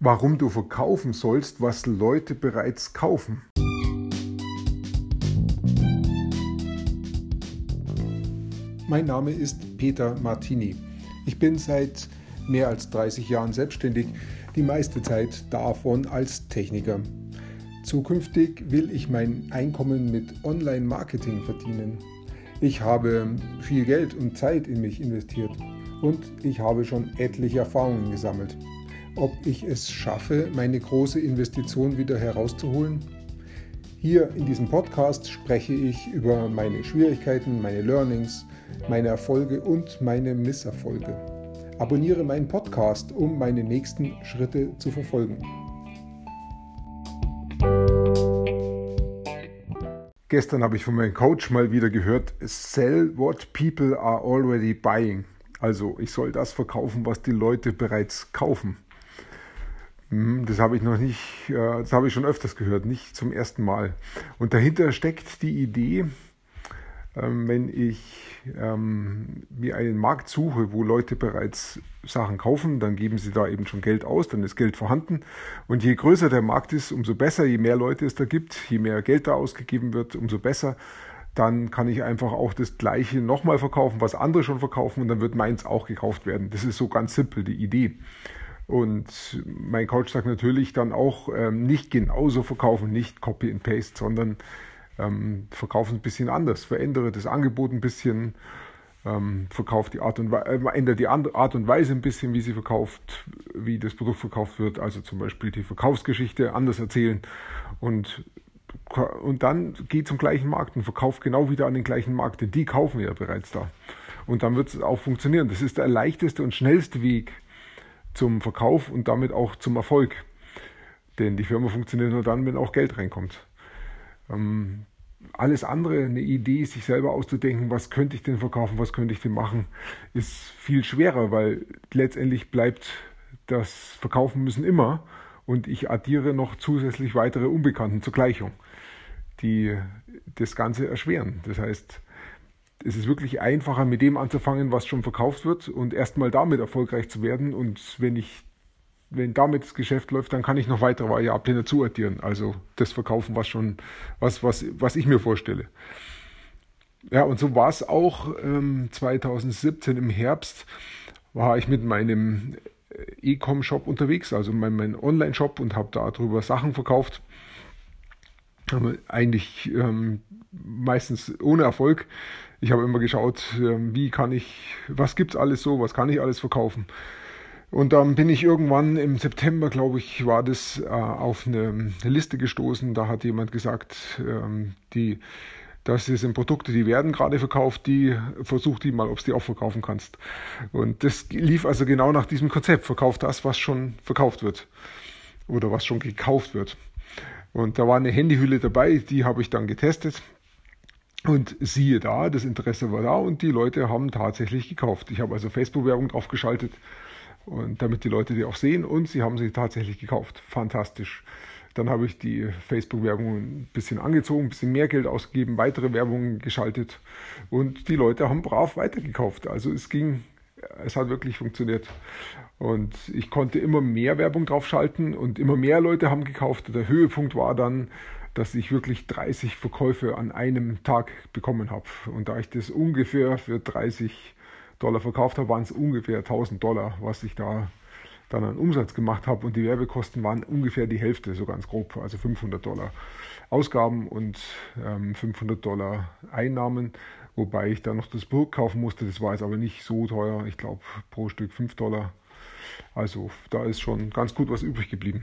Warum du verkaufen sollst, was Leute bereits kaufen. Mein Name ist Peter Martini. Ich bin seit mehr als 30 Jahren selbstständig, die meiste Zeit davon als Techniker. Zukünftig will ich mein Einkommen mit Online-Marketing verdienen. Ich habe viel Geld und Zeit in mich investiert und ich habe schon etliche Erfahrungen gesammelt ob ich es schaffe, meine große Investition wieder herauszuholen? Hier in diesem Podcast spreche ich über meine Schwierigkeiten, meine Learnings, meine Erfolge und meine Misserfolge. Abonniere meinen Podcast, um meine nächsten Schritte zu verfolgen. Gestern habe ich von meinem Coach mal wieder gehört, sell what people are already buying. Also ich soll das verkaufen, was die Leute bereits kaufen. Mhm, das habe ich noch nicht, äh, das habe ich schon öfters gehört, nicht zum ersten Mal. Und dahinter steckt die Idee, ähm, wenn ich ähm, mir einen Markt suche, wo Leute bereits Sachen kaufen, dann geben sie da eben schon Geld aus, dann ist Geld vorhanden. Und je größer der Markt ist, umso besser, je mehr Leute es da gibt, je mehr Geld da ausgegeben wird, umso besser. Dann kann ich einfach auch das Gleiche nochmal verkaufen, was andere schon verkaufen, und dann wird meins auch gekauft werden. Das ist so ganz simpel die Idee. Und mein Coach sagt natürlich dann auch, ähm, nicht genauso verkaufen, nicht Copy and Paste, sondern ähm, verkaufen ein bisschen anders, verändere das Angebot ein bisschen, ähm, verkauft die Art und äh, ändert die Art und Weise ein bisschen, wie sie verkauft, wie das Produkt verkauft wird, also zum Beispiel die Verkaufsgeschichte anders erzählen und und dann geht zum gleichen Markt und verkauft genau wieder an den gleichen Markt, denn die kaufen ja bereits da. Und dann wird es auch funktionieren. Das ist der leichteste und schnellste Weg, zum Verkauf und damit auch zum Erfolg. Denn die Firma funktioniert nur dann, wenn auch Geld reinkommt. Ähm, alles andere, eine Idee, sich selber auszudenken, was könnte ich denn verkaufen, was könnte ich denn machen, ist viel schwerer, weil letztendlich bleibt das Verkaufen müssen immer und ich addiere noch zusätzlich weitere Unbekannten zur Gleichung, die das Ganze erschweren. Das heißt, es ist wirklich einfacher, mit dem anzufangen, was schon verkauft wird und erstmal damit erfolgreich zu werden. Und wenn ich, wenn damit das Geschäft läuft, dann kann ich noch weitere Variablen dazu addieren. Also das verkaufen, was schon, was, was, was ich mir vorstelle. Ja, und so war es auch ähm, 2017 im Herbst, war ich mit meinem äh, E-Com-Shop unterwegs, also mein, mein Online-Shop und habe darüber Sachen verkauft. Eigentlich ähm, meistens ohne Erfolg ich habe immer geschaut, ähm, wie kann ich, was gibt's alles so, was kann ich alles verkaufen. Und dann bin ich irgendwann im September, glaube ich, war das äh, auf eine Liste gestoßen. Da hat jemand gesagt, ähm, die, das sind Produkte, die werden gerade verkauft, die versuch die mal, ob du die auch verkaufen kannst. Und das lief also genau nach diesem Konzept. Verkauf das, was schon verkauft wird. Oder was schon gekauft wird. Und da war eine Handyhülle dabei, die habe ich dann getestet. Und siehe da, das Interesse war da und die Leute haben tatsächlich gekauft. Ich habe also Facebook-Werbung draufgeschaltet, und damit die Leute die auch sehen und sie haben sie tatsächlich gekauft. Fantastisch. Dann habe ich die Facebook-Werbung ein bisschen angezogen, ein bisschen mehr Geld ausgegeben, weitere Werbungen geschaltet und die Leute haben brav weitergekauft. Also es ging, es hat wirklich funktioniert. Und ich konnte immer mehr Werbung draufschalten und immer mehr Leute haben gekauft. Der Höhepunkt war dann, dass ich wirklich 30 Verkäufe an einem Tag bekommen habe. Und da ich das ungefähr für 30 Dollar verkauft habe, waren es ungefähr 1000 Dollar, was ich da dann an Umsatz gemacht habe. Und die Werbekosten waren ungefähr die Hälfte, so ganz grob, also 500 Dollar Ausgaben und ähm, 500 Dollar Einnahmen. Wobei ich dann noch das Burg kaufen musste. Das war jetzt aber nicht so teuer. Ich glaube pro Stück 5 Dollar. Also da ist schon ganz gut was übrig geblieben.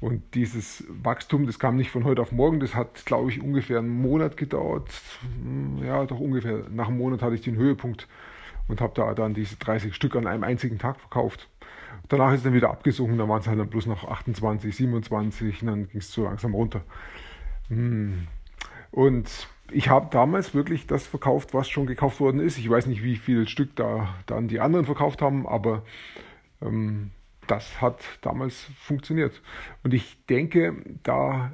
Und dieses Wachstum, das kam nicht von heute auf morgen, das hat, glaube ich, ungefähr einen Monat gedauert. Hm, ja, doch ungefähr. Nach einem Monat hatte ich den Höhepunkt und habe da dann diese 30 Stück an einem einzigen Tag verkauft. Danach ist es dann wieder abgesunken, da waren es halt dann bloß noch 28, 27 und dann ging es so langsam runter. Hm. Und ich habe damals wirklich das verkauft, was schon gekauft worden ist. Ich weiß nicht, wie viel Stück da dann die anderen verkauft haben, aber ähm, das hat damals funktioniert. Und ich denke, da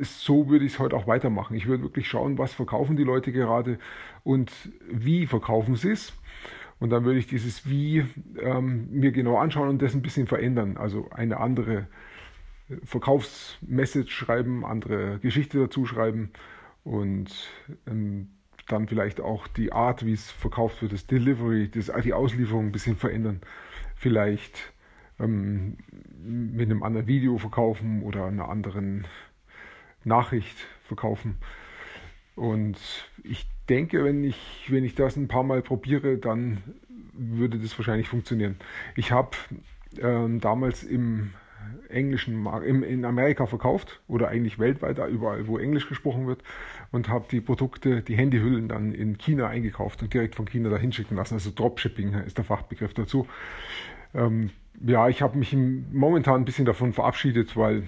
so würde ich es heute auch weitermachen. Ich würde wirklich schauen, was verkaufen die Leute gerade und wie verkaufen sie es. Und dann würde ich dieses Wie ähm, mir genau anschauen und das ein bisschen verändern. Also eine andere äh, Verkaufsmessage schreiben, andere Geschichte dazu schreiben und ähm, dann vielleicht auch die Art, wie es verkauft wird, das Delivery, das, die Auslieferung ein bisschen verändern. Vielleicht ähm, mit einem anderen Video verkaufen oder einer anderen Nachricht verkaufen. Und ich denke, wenn ich, wenn ich das ein paar Mal probiere, dann würde das wahrscheinlich funktionieren. Ich habe ähm, damals im englischen Markt, in Amerika verkauft oder eigentlich weltweit, überall, wo Englisch gesprochen wird und habe die Produkte, die Handyhüllen dann in China eingekauft und direkt von China dahin schicken lassen. Also Dropshipping ist der Fachbegriff dazu. Ähm, ja, ich habe mich momentan ein bisschen davon verabschiedet, weil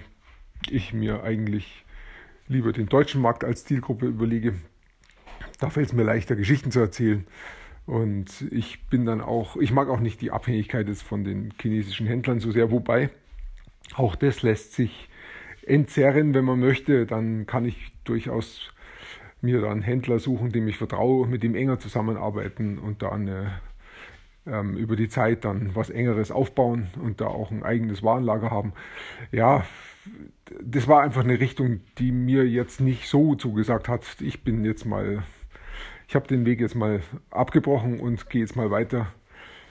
ich mir eigentlich lieber den deutschen Markt als Zielgruppe überlege. Da fällt es mir leichter, Geschichten zu erzählen. Und ich bin dann auch, ich mag auch nicht die Abhängigkeit jetzt von den chinesischen Händlern so sehr, wobei auch das lässt sich entzerren, wenn man möchte. Dann kann ich durchaus mir dann Händler suchen, dem ich vertraue, mit dem enger zusammenarbeiten und da eine, ähm, über die Zeit dann was Engeres aufbauen und da auch ein eigenes Warenlager haben. Ja, das war einfach eine Richtung, die mir jetzt nicht so zugesagt hat. Ich bin jetzt mal, ich habe den Weg jetzt mal abgebrochen und gehe jetzt mal weiter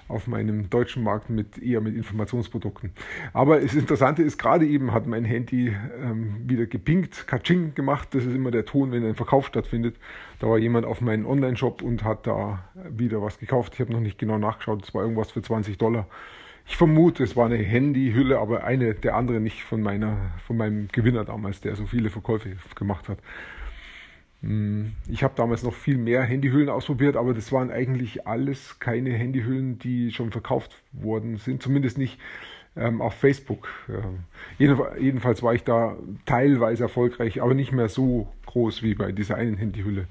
auf meinem deutschen Markt mit eher mit Informationsprodukten. Aber das Interessante ist, gerade eben hat mein Handy ähm, wieder gepinkt, Kaching gemacht. Das ist immer der Ton, wenn ein Verkauf stattfindet. Da war jemand auf meinem Online-Shop und hat da wieder was gekauft. Ich habe noch nicht genau nachgeschaut. Es war irgendwas für 20 Dollar. Ich vermute, es war eine Handyhülle, aber eine der anderen nicht von meiner, von meinem Gewinner damals, der so viele Verkäufe gemacht hat. Hm, ich habe damals noch viel mehr Handyhüllen ausprobiert, aber das waren eigentlich alles keine Handyhüllen, die schon verkauft worden sind, zumindest nicht ähm, auf Facebook. Ja. Jedenfalls war ich da teilweise erfolgreich, aber nicht mehr so groß wie bei dieser einen Handyhülle.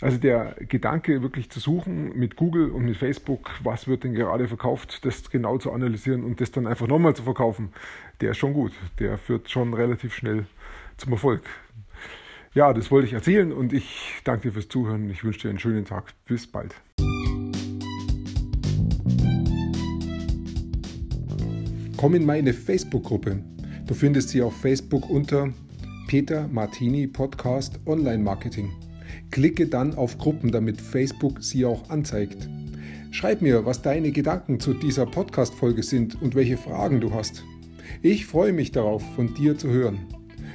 Also der Gedanke, wirklich zu suchen mit Google und mit Facebook, was wird denn gerade verkauft, das genau zu analysieren und das dann einfach nochmal zu verkaufen, der ist schon gut. Der führt schon relativ schnell zum Erfolg. Ja, das wollte ich erzählen und ich danke dir fürs Zuhören. Ich wünsche dir einen schönen Tag. Bis bald. Komm in meine Facebook-Gruppe. Du findest sie auf Facebook unter Peter Martini Podcast Online Marketing. Klicke dann auf Gruppen, damit Facebook sie auch anzeigt. Schreib mir, was deine Gedanken zu dieser Podcast-Folge sind und welche Fragen du hast. Ich freue mich darauf, von dir zu hören.